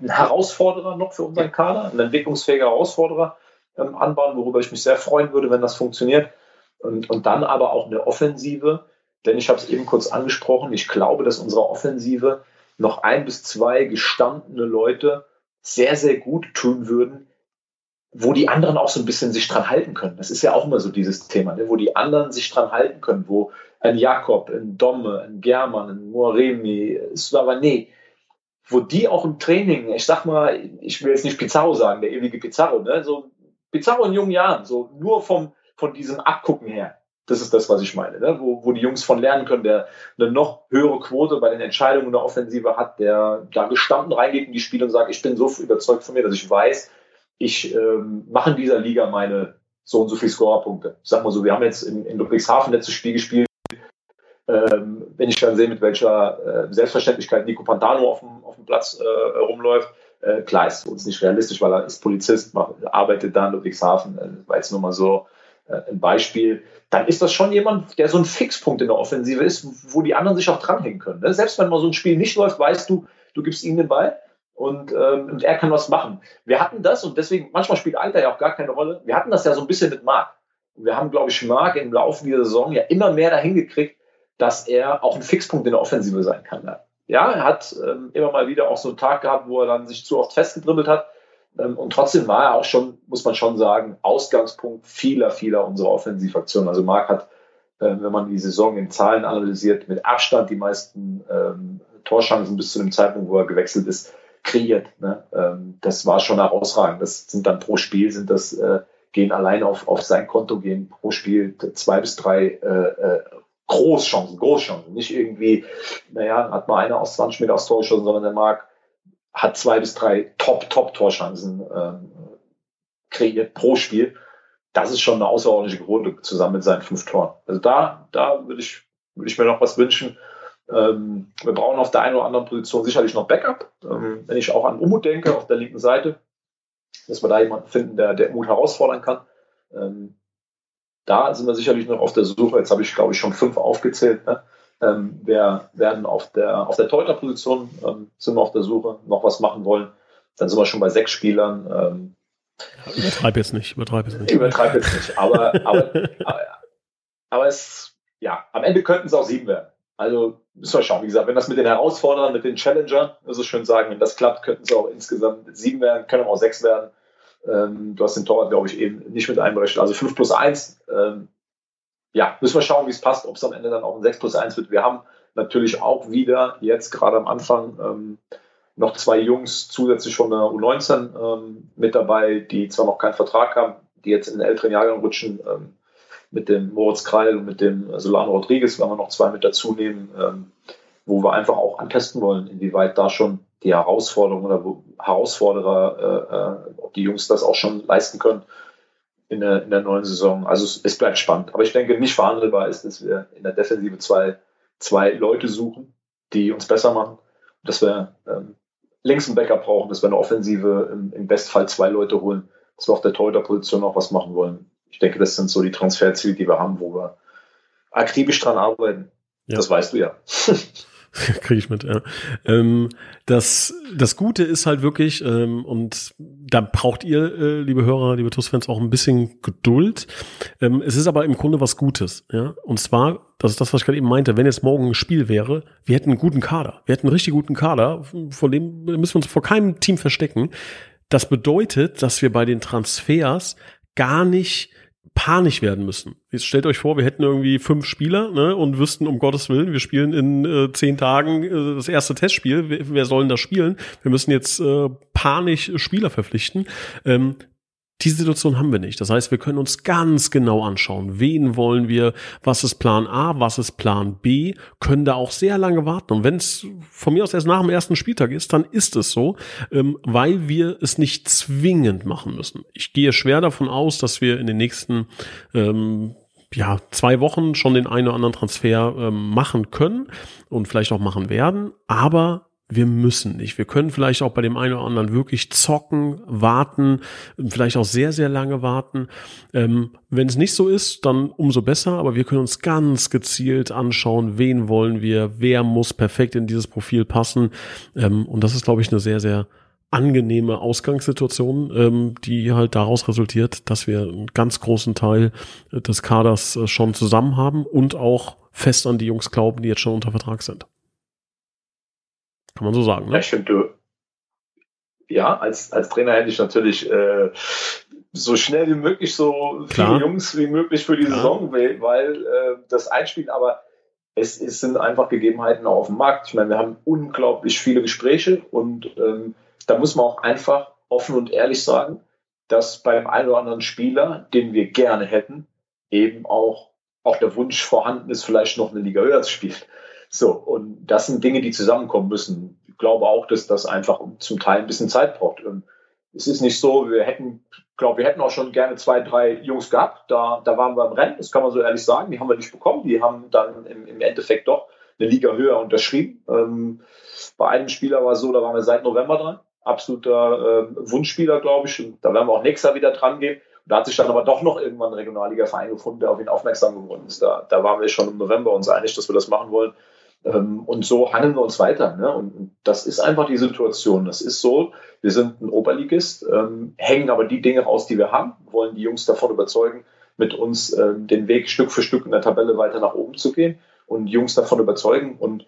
äh, ein Herausforderer noch für unseren Kader, ein entwicklungsfähiger Herausforderer ähm, anbauen, worüber ich mich sehr freuen würde, wenn das funktioniert. Und, und dann aber auch eine Offensive, denn ich habe es eben kurz angesprochen, ich glaube, dass unsere Offensive noch ein bis zwei gestandene Leute sehr, sehr gut tun würden, wo die anderen auch so ein bisschen sich dran halten können. Das ist ja auch immer so dieses Thema, ne? wo die anderen sich dran halten können, wo ein Jakob, ein Domme, ein German, ein Moremi, Slavane, wo die auch im Training, ich sag mal, ich will jetzt nicht Pizarro sagen, der ewige Pizarro, ne? so Pizarro in jungen Jahren, so nur vom, von diesem Abgucken her. Das ist das, was ich meine, ne? wo, wo die Jungs von lernen können, der eine noch höhere Quote bei den Entscheidungen der Offensive hat, der da gestanden reingeht in die Spiele und sagt, ich bin so überzeugt von mir, dass ich weiß, ich ähm, mache in dieser Liga meine so und so viel Scorerpunkte. Ich sag mal so, wir haben jetzt in, in Ludwigshafen letztes Spiel gespielt. Ähm, wenn ich dann sehe, mit welcher äh, Selbstverständlichkeit Nico Pantano auf dem, auf dem Platz äh, rumläuft, äh, klar ist für uns nicht realistisch, weil er ist Polizist, macht, arbeitet da in Ludwigshafen, äh, war jetzt nur mal so äh, ein Beispiel. Dann ist das schon jemand, der so ein Fixpunkt in der Offensive ist, wo die anderen sich auch dranhängen können. Ne? Selbst wenn mal so ein Spiel nicht läuft, weißt du, du gibst ihm den Ball und, ähm, und er kann was machen. Wir hatten das und deswegen, manchmal spielt Alter ja auch gar keine Rolle. Wir hatten das ja so ein bisschen mit Marc. Wir haben, glaube ich, Marc im Laufe dieser Saison ja immer mehr dahin gekriegt, dass er auch ein Fixpunkt in der Offensive sein kann. Ja, ja er hat ähm, immer mal wieder auch so einen Tag gehabt, wo er dann sich zu oft festgedribbelt hat. Ähm, und trotzdem war er auch schon, muss man schon sagen, Ausgangspunkt vieler, vieler unserer Offensivaktionen. Also Marc hat, äh, wenn man die Saison in Zahlen analysiert, mit Abstand die meisten ähm, Torschancen bis zu dem Zeitpunkt, wo er gewechselt ist kreiert. Ne? Ähm, das war schon herausragend. Das sind dann pro Spiel, sind das, äh, gehen allein auf, auf sein Konto, gehen pro Spiel zwei bis drei äh, äh, Großchancen, Großchancen. Nicht irgendwie, naja, hat mal einer aus 20 Meter aus Tor geschossen, sondern der Marc hat zwei bis drei Top, Top Torchancen ähm, kreiert pro Spiel. Das ist schon eine außerordentliche Quote zusammen mit seinen fünf Toren. Also da, da würde ich, würde ich mir noch was wünschen. Ähm, wir brauchen auf der einen oder anderen Position sicherlich noch Backup. Ähm, wenn ich auch an Umut denke, auf der linken Seite, dass wir da jemanden finden, der, der Umut herausfordern kann. Ähm, da sind wir sicherlich noch auf der Suche. Jetzt habe ich, glaube ich, schon fünf aufgezählt. Ne? Ähm, wir werden auf der, auf der Torhüter-Position ähm, sind wir auf der Suche, noch was machen wollen. Dann sind wir schon bei sechs Spielern. Ähm, übertreib jetzt nicht, übertreib jetzt nicht. Übertreib jetzt nicht, aber, aber, aber, aber es, ja, am Ende könnten es auch sieben werden. Also müssen wir schauen. Wie gesagt, wenn das mit den Herausforderern, mit den Challengern, das ist schön sagen, wenn das klappt, könnten es auch insgesamt sieben werden, können auch sechs werden. Ähm, du hast den Torwart, glaube ich, eben nicht mit einberechnet. Also fünf plus eins. Ähm, ja, müssen wir schauen, wie es passt, ob es am Ende dann auch ein sechs plus eins wird. Wir haben natürlich auch wieder jetzt gerade am Anfang ähm, noch zwei Jungs zusätzlich von der U19 ähm, mit dabei, die zwar noch keinen Vertrag haben, die jetzt in den älteren Jahren rutschen. Mit dem Moritz Kreil und mit dem Solano Rodriguez, wenn wir noch zwei mit dazu nehmen, ähm, wo wir einfach auch antesten wollen, inwieweit da schon die Herausforderung oder Herausforderer, äh, äh, ob die Jungs das auch schon leisten können in der, in der neuen Saison. Also es, es bleibt spannend. Aber ich denke, nicht verhandelbar ist, dass wir in der Defensive zwei, zwei Leute suchen, die uns besser machen. Dass wir ähm, links einen Backup brauchen, dass wir eine Offensive im, Bestfall zwei Leute holen, dass wir auf der Torhüter-Position auch was machen wollen ich denke, das sind so die Transferziele, die wir haben, wo wir akribisch dran arbeiten. Ja. Das weißt du ja. Kriege ich mit, ja. Ähm, das, das Gute ist halt wirklich, ähm, und da braucht ihr, äh, liebe Hörer, liebe TUS-Fans, auch ein bisschen Geduld. Ähm, es ist aber im Grunde was Gutes, ja. Und zwar, das ist das, was ich gerade eben meinte, wenn jetzt morgen ein Spiel wäre, wir hätten einen guten Kader. Wir hätten einen richtig guten Kader, von dem müssen wir uns vor keinem Team verstecken. Das bedeutet, dass wir bei den Transfers gar nicht panisch werden müssen. Jetzt stellt euch vor, wir hätten irgendwie fünf Spieler ne, und wüssten, um Gottes Willen, wir spielen in äh, zehn Tagen äh, das erste Testspiel. Wer, wer soll denn das spielen? Wir müssen jetzt äh, panisch Spieler verpflichten. Ähm, diese Situation haben wir nicht. Das heißt, wir können uns ganz genau anschauen, wen wollen wir, was ist Plan A, was ist Plan B, können da auch sehr lange warten. Und wenn es von mir aus erst nach dem ersten Spieltag ist, dann ist es so, ähm, weil wir es nicht zwingend machen müssen. Ich gehe schwer davon aus, dass wir in den nächsten ähm, ja, zwei Wochen schon den einen oder anderen Transfer ähm, machen können und vielleicht auch machen werden. Aber wir müssen nicht. Wir können vielleicht auch bei dem einen oder anderen wirklich zocken, warten, vielleicht auch sehr, sehr lange warten. Ähm, wenn es nicht so ist, dann umso besser, aber wir können uns ganz gezielt anschauen, wen wollen wir, wer muss perfekt in dieses Profil passen. Ähm, und das ist, glaube ich, eine sehr, sehr angenehme Ausgangssituation, ähm, die halt daraus resultiert, dass wir einen ganz großen Teil des Kaders äh, schon zusammen haben und auch fest an die Jungs glauben, die jetzt schon unter Vertrag sind. Kann man so sagen. Ne? Ja, ich finde, ja, als, als Trainer hätte ich natürlich äh, so schnell wie möglich so Klar. viele Jungs wie möglich für die Klar. Saison, weil, weil äh, das einspielt, aber es, es, sind einfach Gegebenheiten auf dem Markt. Ich meine, wir haben unglaublich viele Gespräche und ähm, da muss man auch einfach offen und ehrlich sagen, dass bei dem einen oder anderen Spieler, den wir gerne hätten, eben auch, auch der Wunsch vorhanden ist, vielleicht noch eine Liga höher zu spielen. So, und das sind Dinge, die zusammenkommen müssen. Ich glaube auch, dass das einfach zum Teil ein bisschen Zeit braucht. Und es ist nicht so, wir hätten, glaube, wir hätten auch schon gerne zwei, drei Jungs gehabt. Da, da waren wir im Rennen, das kann man so ehrlich sagen. Die haben wir nicht bekommen. Die haben dann im, im Endeffekt doch eine Liga höher unterschrieben. Ähm, bei einem Spieler war es so, da waren wir seit November dran. Absoluter äh, Wunschspieler, glaube ich. Und da werden wir auch nächstes Jahr wieder dran gehen. Und da hat sich dann aber doch noch irgendwann ein Regionalliga-Verein gefunden, der auf ihn aufmerksam geworden ist. Da, da waren wir schon im November uns einig, dass wir das machen wollen. Ähm, und so handeln wir uns weiter. Ne? Und das ist einfach die Situation. Das ist so, wir sind ein Oberligist, ähm, hängen aber die Dinge raus, die wir haben, wollen die Jungs davon überzeugen, mit uns ähm, den Weg Stück für Stück in der Tabelle weiter nach oben zu gehen und die Jungs davon überzeugen und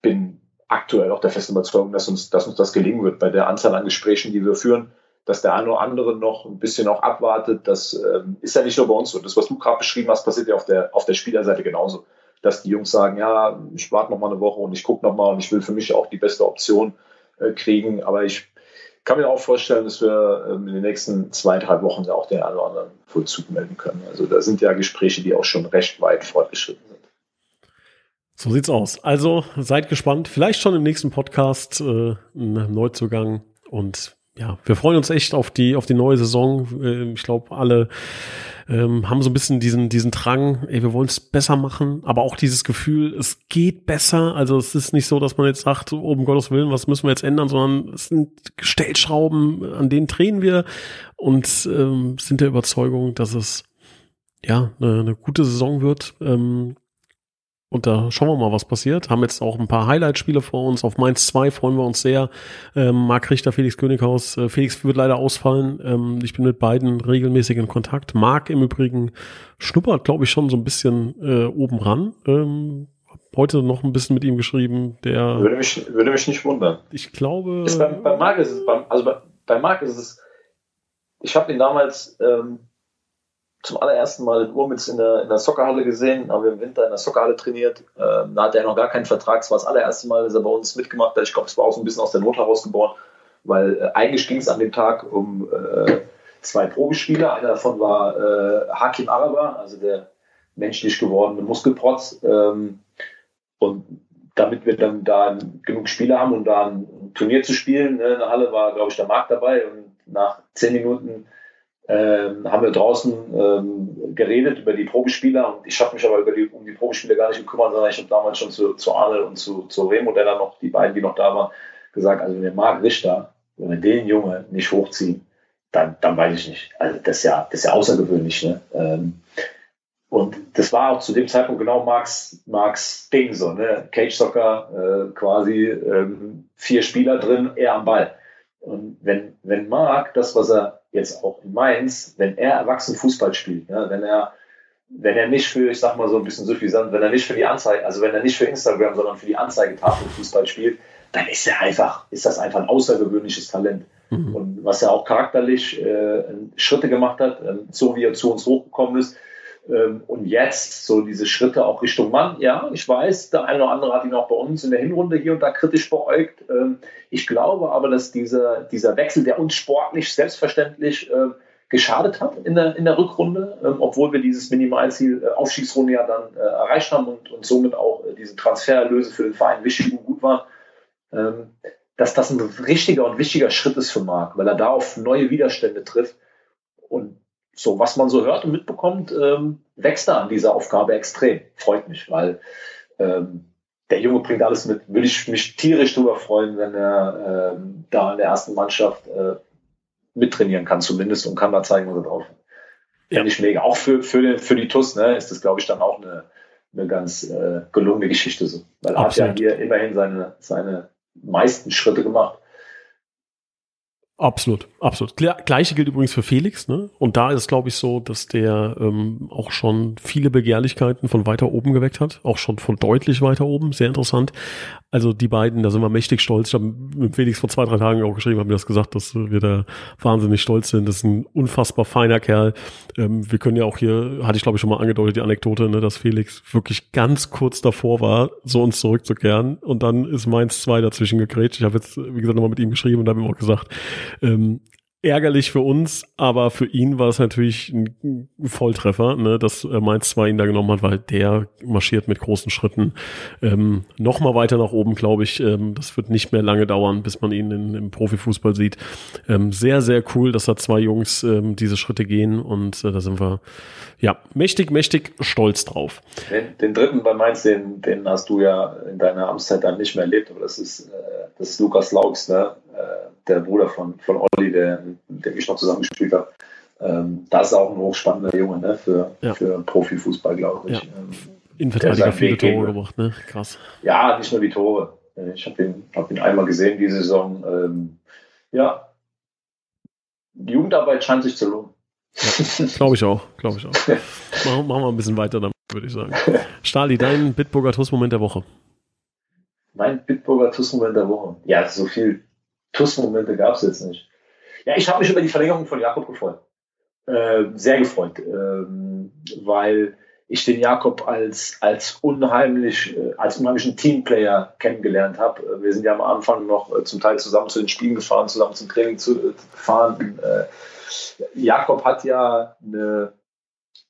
bin aktuell auch der festen Überzeugung, dass uns, dass uns das gelingen wird bei der Anzahl an Gesprächen, die wir führen, dass der eine oder andere noch ein bisschen auch abwartet. Das ähm, ist ja nicht nur bei uns so. Das, was du gerade beschrieben hast, passiert ja auf der, auf der Spielerseite genauso dass die Jungs sagen, ja, ich warte noch mal eine Woche und ich gucke noch mal und ich will für mich auch die beste Option äh, kriegen. Aber ich kann mir auch vorstellen, dass wir ähm, in den nächsten zwei, drei Wochen ja auch den einen oder anderen Vollzug melden können. Also da sind ja Gespräche, die auch schon recht weit fortgeschritten sind. So sieht's aus. Also seid gespannt. Vielleicht schon im nächsten Podcast äh, ein Neuzugang und ja, wir freuen uns echt auf die auf die neue Saison. Äh, ich glaube, alle ähm, haben so ein bisschen diesen, diesen Drang, ey, wir wollen es besser machen, aber auch dieses Gefühl, es geht besser. Also es ist nicht so, dass man jetzt sagt, oh, um Gottes Willen, was müssen wir jetzt ändern, sondern es sind Stellschrauben, an denen drehen wir und ähm, sind der Überzeugung, dass es ja eine, eine gute Saison wird. Ähm, und da schauen wir mal, was passiert. Haben jetzt auch ein paar Highlight-Spiele vor uns. Auf Mainz 2 freuen wir uns sehr. Ähm, Marc Richter, Felix Könighaus. Äh, Felix wird leider ausfallen. Ähm, ich bin mit beiden regelmäßig in Kontakt. Marc im Übrigen schnuppert, glaube ich, schon so ein bisschen äh, oben ran. Ähm, heute noch ein bisschen mit ihm geschrieben. Der würde mich, würde mich nicht wundern. Ich glaube. Ist bei, bei Marc ist es, bei, also bei, bei Marc ist es, ich habe ihn damals ähm, zum allerersten Mal in Urmitz in der, in der Soccerhalle gesehen, haben wir im Winter in der Soccerhalle trainiert. Ähm, da hatte er noch gar keinen Vertrag. Es war das allererste Mal, dass er bei uns mitgemacht hat. Ich glaube, es war auch so ein bisschen aus der Not herausgeboren, weil äh, eigentlich ging es an dem Tag um äh, zwei Probespieler. Einer davon war äh, Hakim Araber, also der menschlich gewordene Muskelprotz. Ähm, und damit wir dann da genug Spieler haben, um da ein Turnier zu spielen, ne, in der Halle war, glaube ich, der Markt dabei. Und nach zehn Minuten ähm, haben wir draußen ähm, geredet über die Probespieler und ich habe mich aber über die, um die Probespieler gar nicht gekümmert, sondern ich habe damals schon zu, zu Arne und zu, zu Remo, der dann noch, die beiden, die noch da waren, gesagt, also wenn wir Marc Richter, wenn wir den Junge nicht hochziehen, dann, dann weiß ich nicht. Also das ist ja, das ist ja außergewöhnlich. Ne? Ähm, und das war auch zu dem Zeitpunkt genau Marks, Marks Ding so, ne? Cage Soccer, äh, quasi ähm, vier Spieler drin, er am Ball. Und wenn, wenn Marc das, was er jetzt auch in Mainz, wenn er erwachsen Fußball spielt, ja, wenn er wenn er nicht für, ich sag mal so ein bisschen suffisant, wenn er nicht für die Anzeige, also wenn er nicht für Instagram, sondern für die Anzeigetafel Fußball spielt, dann ist er einfach, ist das einfach ein außergewöhnliches Talent. Mhm. Und was er auch charakterlich äh, Schritte gemacht hat, äh, so wie er zu uns hochgekommen ist, und jetzt so diese Schritte auch Richtung Mann. Ja, ich weiß, der eine oder andere hat ihn auch bei uns in der Hinrunde hier und da kritisch beäugt. Ähm, ich glaube aber, dass dieser, dieser Wechsel, der uns sportlich selbstverständlich ähm, geschadet hat in der, in der Rückrunde, obwohl wir dieses Minimalziel äh, Aufstiegsrunde ja dann äh, erreicht haben und, und somit auch äh, diese Transfererlöse für den Verein wichtig und gut waren, dass das ein richtiger und wichtiger Schritt ist für Marc, weil er da auf neue Widerstände trifft. Und so was man so hört und mitbekommt, ähm, wächst er an dieser Aufgabe extrem. Freut mich, weil ähm, der Junge bringt alles mit. Würde ich mich tierisch darüber freuen, wenn er ähm, da in der ersten Mannschaft äh, mittrainieren kann, zumindest und kann da zeigen, was er drauf hat. Ja. Finde ich mega. Auch für, für, den, für die TUS ne, ist das, glaube ich, dann auch eine, eine ganz äh, gelungene Geschichte so. Weil er hat ja hier immerhin seine, seine meisten Schritte gemacht Absolut, absolut. Gleiche gilt übrigens für Felix, ne? Und da ist es, glaube ich, so, dass der ähm, auch schon viele Begehrlichkeiten von weiter oben geweckt hat, auch schon von deutlich weiter oben, sehr interessant. Also die beiden, da sind wir mächtig stolz. Ich habe mit Felix vor zwei, drei Tagen auch geschrieben, haben mir das gesagt, dass wir da wahnsinnig stolz sind. Das ist ein unfassbar feiner Kerl. Ähm, wir können ja auch hier, hatte ich glaube ich schon mal angedeutet, die Anekdote, ne, dass Felix wirklich ganz kurz davor war, so uns zurückzukehren. Und dann ist Mainz 2 dazwischen gegrätscht. Ich habe jetzt, wie gesagt, nochmal mit ihm geschrieben und habe ihm auch gesagt, ähm, ärgerlich für uns, aber für ihn war es natürlich ein Volltreffer, ne, dass äh, Mainz 2 ihn da genommen hat, weil der marschiert mit großen Schritten ähm, noch mal weiter nach oben, glaube ich. Ähm, das wird nicht mehr lange dauern, bis man ihn in, im Profifußball sieht. Ähm, sehr, sehr cool, dass da zwei Jungs ähm, diese Schritte gehen und äh, da sind wir ja mächtig, mächtig stolz drauf. Den, den dritten bei Mainz, den, den hast du ja in deiner Amtszeit dann nicht mehr erlebt, aber das ist, äh, das ist Lukas Laux, ne? Äh, der Bruder von, von Olli, der, der ich noch zusammengespielt habe. Ähm, das ist auch ein hochspannender Junge ne, für, ja. für Profifußball, glaube ich. Ja. Ähm, Innenverteidiger viele Tore gemacht, ne? Krass. Ja, nicht nur die Tore. Ich habe ihn, hab ihn einmal gesehen diese Saison. Ähm, ja, die Jugendarbeit scheint sich zu lohnen. Ja, glaube ich auch, glaube ich auch. machen, machen wir ein bisschen weiter damit, würde ich sagen. Stali, dein Bitburger Tuss-Moment der Woche. Mein Bitburger Tuss-Moment der Woche. Ja, so viel TUS-Momente gab es jetzt nicht. Ja, ich habe mich über die Verlängerung von Jakob gefreut. Äh, sehr gefreut, ähm, weil ich den Jakob als, als unheimlich, äh, als unheimlichen Teamplayer kennengelernt habe. Äh, wir sind ja am Anfang noch äh, zum Teil zusammen zu den Spielen gefahren, zusammen zum Training zu, gefahren. Äh, Jakob hat ja eine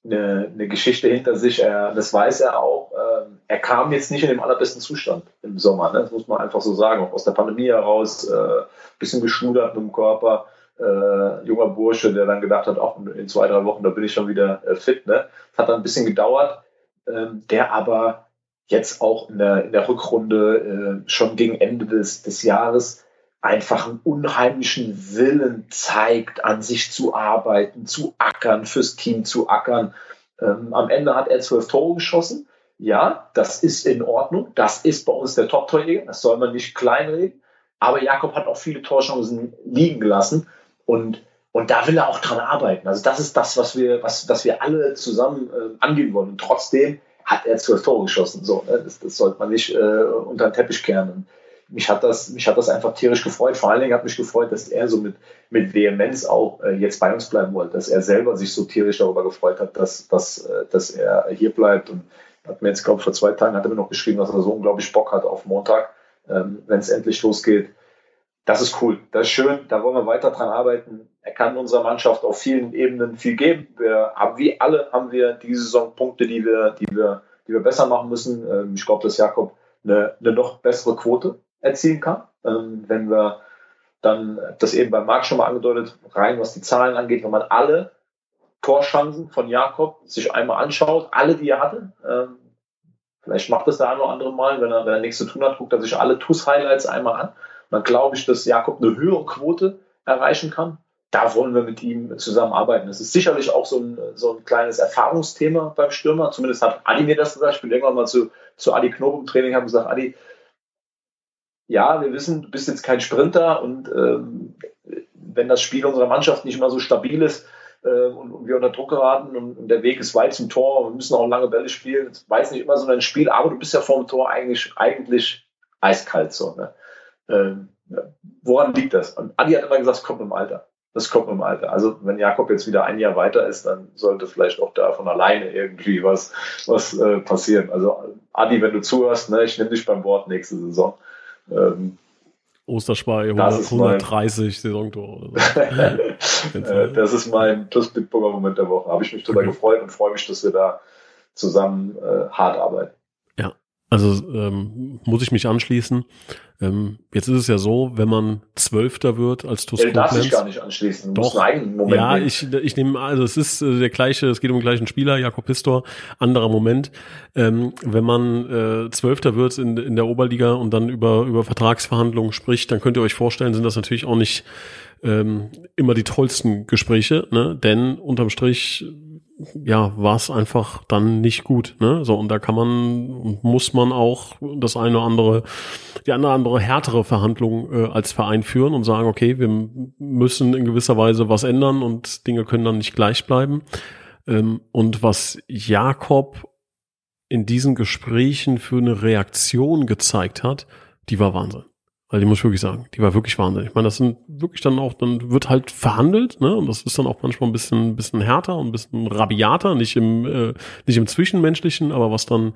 eine, eine Geschichte hinter sich. Er, das weiß er auch. Ähm, er kam jetzt nicht in dem allerbesten Zustand im Sommer. Ne? Das muss man einfach so sagen. Auch aus der Pandemie heraus, äh, bisschen geschnudert mit dem Körper. Äh, junger Bursche, der dann gedacht hat, auch in zwei, drei Wochen, da bin ich schon wieder äh, fit. Ne? Das hat dann ein bisschen gedauert, ähm, der aber jetzt auch in der, in der Rückrunde äh, schon gegen Ende des, des Jahres einfach einen unheimlichen Willen zeigt, an sich zu arbeiten, zu ackern, fürs Team zu ackern. Ähm, am Ende hat er zwölf Tore geschossen. Ja, das ist in Ordnung. Das ist bei uns der Top-Torjäger. Das soll man nicht kleinreden. Aber Jakob hat auch viele Torchancen liegen gelassen. Und, und da will er auch dran arbeiten. Also das ist das, was wir, was, was wir alle zusammen äh, angehen wollen. Und trotzdem hat er zwölf Tore geschossen. So, ne? das, das sollte man nicht äh, unter den Teppich kehren mich hat das, mich hat das einfach tierisch gefreut. Vor allen Dingen hat mich gefreut, dass er so mit, mit Vehemenz auch äh, jetzt bei uns bleiben wollte, dass er selber sich so tierisch darüber gefreut hat, dass, dass, äh, dass er hier bleibt. Und hat mir jetzt, glaube ich, vor zwei Tagen hat er mir noch geschrieben, dass er so unglaublich Bock hat auf Montag, ähm, wenn es endlich losgeht. Das ist cool, das ist schön, da wollen wir weiter dran arbeiten. Er kann unserer Mannschaft auf vielen Ebenen viel geben. Wir haben, wie alle, haben wir diese Saison Punkte, die wir, die wir, die wir besser machen müssen. Ähm, ich glaube, dass Jakob eine, eine noch bessere Quote erzielen kann. Ähm, wenn wir dann, das eben beim Marc schon mal angedeutet, rein was die Zahlen angeht, wenn man alle Torchancen von Jakob sich einmal anschaut, alle, die er hatte, ähm, vielleicht macht das der eine oder andere Mal, wenn er, wenn er nichts zu tun hat, guckt er sich alle TUS-Highlights einmal an. Dann glaube ich, dass Jakob eine höhere Quote erreichen kann. Da wollen wir mit ihm zusammenarbeiten. Das ist sicherlich auch so ein, so ein kleines Erfahrungsthema beim Stürmer. Zumindest hat Adi mir das gesagt. Ich bin irgendwann mal zu, zu Adi Knob im Training, haben gesagt, Adi, ja, wir wissen, du bist jetzt kein Sprinter und ähm, wenn das Spiel unserer Mannschaft nicht immer so stabil ist äh, und, und, wir unter Druck geraten und, und, der Weg ist weit zum Tor und wir müssen auch lange Bälle spielen, das weiß nicht immer so ein Spiel, aber du bist ja vor dem Tor eigentlich, eigentlich eiskalt so. Ne? Ähm, woran liegt das? Und Adi hat immer gesagt, es kommt im Alter. Das kommt im Alter. Also wenn Jakob jetzt wieder ein Jahr weiter ist, dann sollte vielleicht auch da von alleine irgendwie was, was äh, passieren. Also Adi, wenn du zuhörst, ne, ich nehme dich beim Wort nächste Saison. Ähm, Osterspar 100, 130 Saisontore. So. Äh, das ist mein TuS Bitburger Moment der Woche. Habe ich mich total okay. gefreut und freue mich, dass wir da zusammen äh, hart arbeiten. Also ähm, muss ich mich anschließen. Ähm, jetzt ist es ja so, wenn man Zwölfter wird als TuS ja, darf sich gar nicht anschließen. Du Doch, einen Moment ja, nehmen. ich, ich nehme, also es ist äh, der gleiche, es geht um den gleichen Spieler, Jakob Pistor, anderer Moment. Ähm, wenn man äh, Zwölfter wird in, in der Oberliga und dann über, über Vertragsverhandlungen spricht, dann könnt ihr euch vorstellen, sind das natürlich auch nicht ähm, immer die tollsten Gespräche, ne? denn unterm Strich ja, war es einfach dann nicht gut. Ne? So, und da kann man, muss man auch das eine oder andere, die eine oder andere härtere Verhandlung äh, als Verein führen und sagen, okay, wir müssen in gewisser Weise was ändern und Dinge können dann nicht gleich bleiben. Ähm, und was Jakob in diesen Gesprächen für eine Reaktion gezeigt hat, die war Wahnsinn. Also die muss ich wirklich sagen, die war wirklich wahnsinnig. Ich meine, das sind wirklich dann auch, dann wird halt verhandelt, ne? Und das ist dann auch manchmal ein bisschen, bisschen härter und ein bisschen rabiater, nicht im, äh, nicht im Zwischenmenschlichen, aber was dann,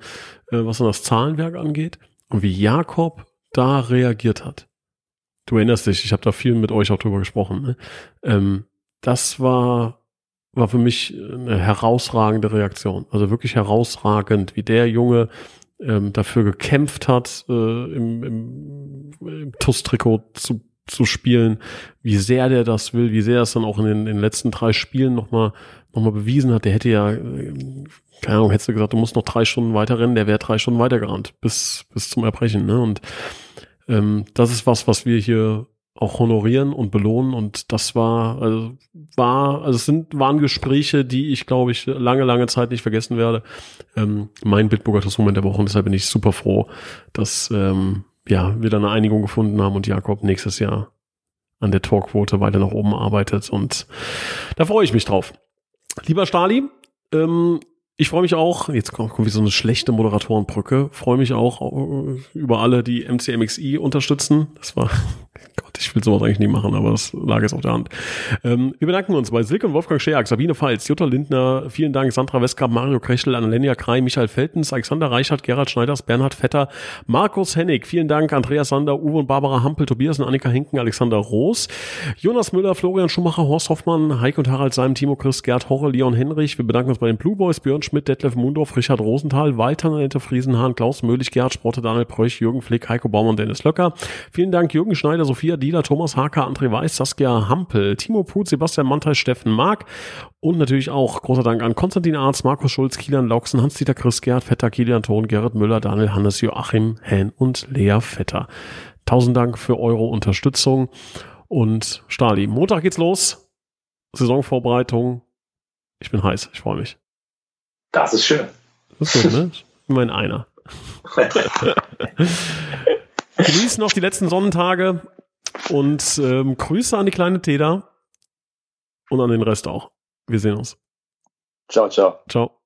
äh, was dann das Zahlenwerk angeht. Und wie Jakob da reagiert hat. Du erinnerst dich, ich habe da viel mit euch auch drüber gesprochen. Ne? Ähm, das war, war für mich eine herausragende Reaktion. Also wirklich herausragend, wie der Junge ähm, dafür gekämpft hat, äh, im, im, im TUS-Trikot zu, zu spielen, wie sehr der das will, wie sehr er es dann auch in den, in den letzten drei Spielen nochmal noch mal bewiesen hat. Der hätte ja, äh, keine Ahnung, hättest du gesagt, du musst noch drei Stunden weiter rennen, der wäre drei Stunden weiter gerannt, bis, bis zum Erbrechen. Ne? Und ähm, das ist was, was wir hier auch honorieren und belohnen und das war also war also es sind waren Gespräche, die ich glaube ich lange lange Zeit nicht vergessen werde. Ähm, mein Bitburger Moment der Woche und deshalb bin ich super froh, dass ähm, ja wir da eine Einigung gefunden haben und Jakob nächstes Jahr an der Torquote weiter nach oben arbeitet und da freue ich mich drauf. Lieber Stali, ähm, ich freue mich auch, jetzt kommt, kommt wie so eine schlechte Moderatorenbrücke, freue mich auch äh, über alle, die MCMXI unterstützen. Das war Gott, ich will sowas eigentlich nie machen, aber das lag jetzt auf der Hand. Ähm, wir bedanken uns bei Silke und Wolfgang Scheak, Sabine Pfalz, Jutta Lindner, vielen Dank, Sandra Westkamp, Mario Krechel, Annalenia Krei, Michael Feltens, Alexander Reichert, Gerhard Schneiders, Bernhard Vetter, Markus Hennig, vielen Dank, Andreas Sander, Uwe und Barbara Hampel, Tobias und Annika Hinken, Alexander Roos, Jonas Müller, Florian Schumacher, Horst Hoffmann, Heik und Harald Seim, Timo Chris, Gerd Horre, Leon Henrich. Wir bedanken uns bei den Blue Boys, Björn Schmidt, Detlef Mundorf, Richard Rosenthal, Walter Annette Friesenhahn, Klaus Möhlich, Gerhard Sprotte, Daniel Preuch, Jürgen Flick, Heiko Baum und Dennis Löcker. Vielen Dank, Jürgen Schneider, Sophia Dieler, Thomas Harker, André Weiß, Saskia Hampel, Timo Put, Sebastian Mantai, Steffen Mark und natürlich auch großer Dank an Konstantin Arz, Markus Schulz, Kilian Lauksen, Hans-Dieter Chris, Gerhard Vetter, Kilian Thon, Gerrit Müller, Daniel Hannes, Joachim Hen und Lea Vetter. Tausend Dank für eure Unterstützung und Stali. Montag geht's los. Saisonvorbereitung. Ich bin heiß. Ich freue mich. Das ist schön. Das ist gut, ne? Immerhin einer. Genießt noch die letzten Sonnentage und ähm, Grüße an die kleine Teda und an den Rest auch. Wir sehen uns. Ciao, ciao. Ciao.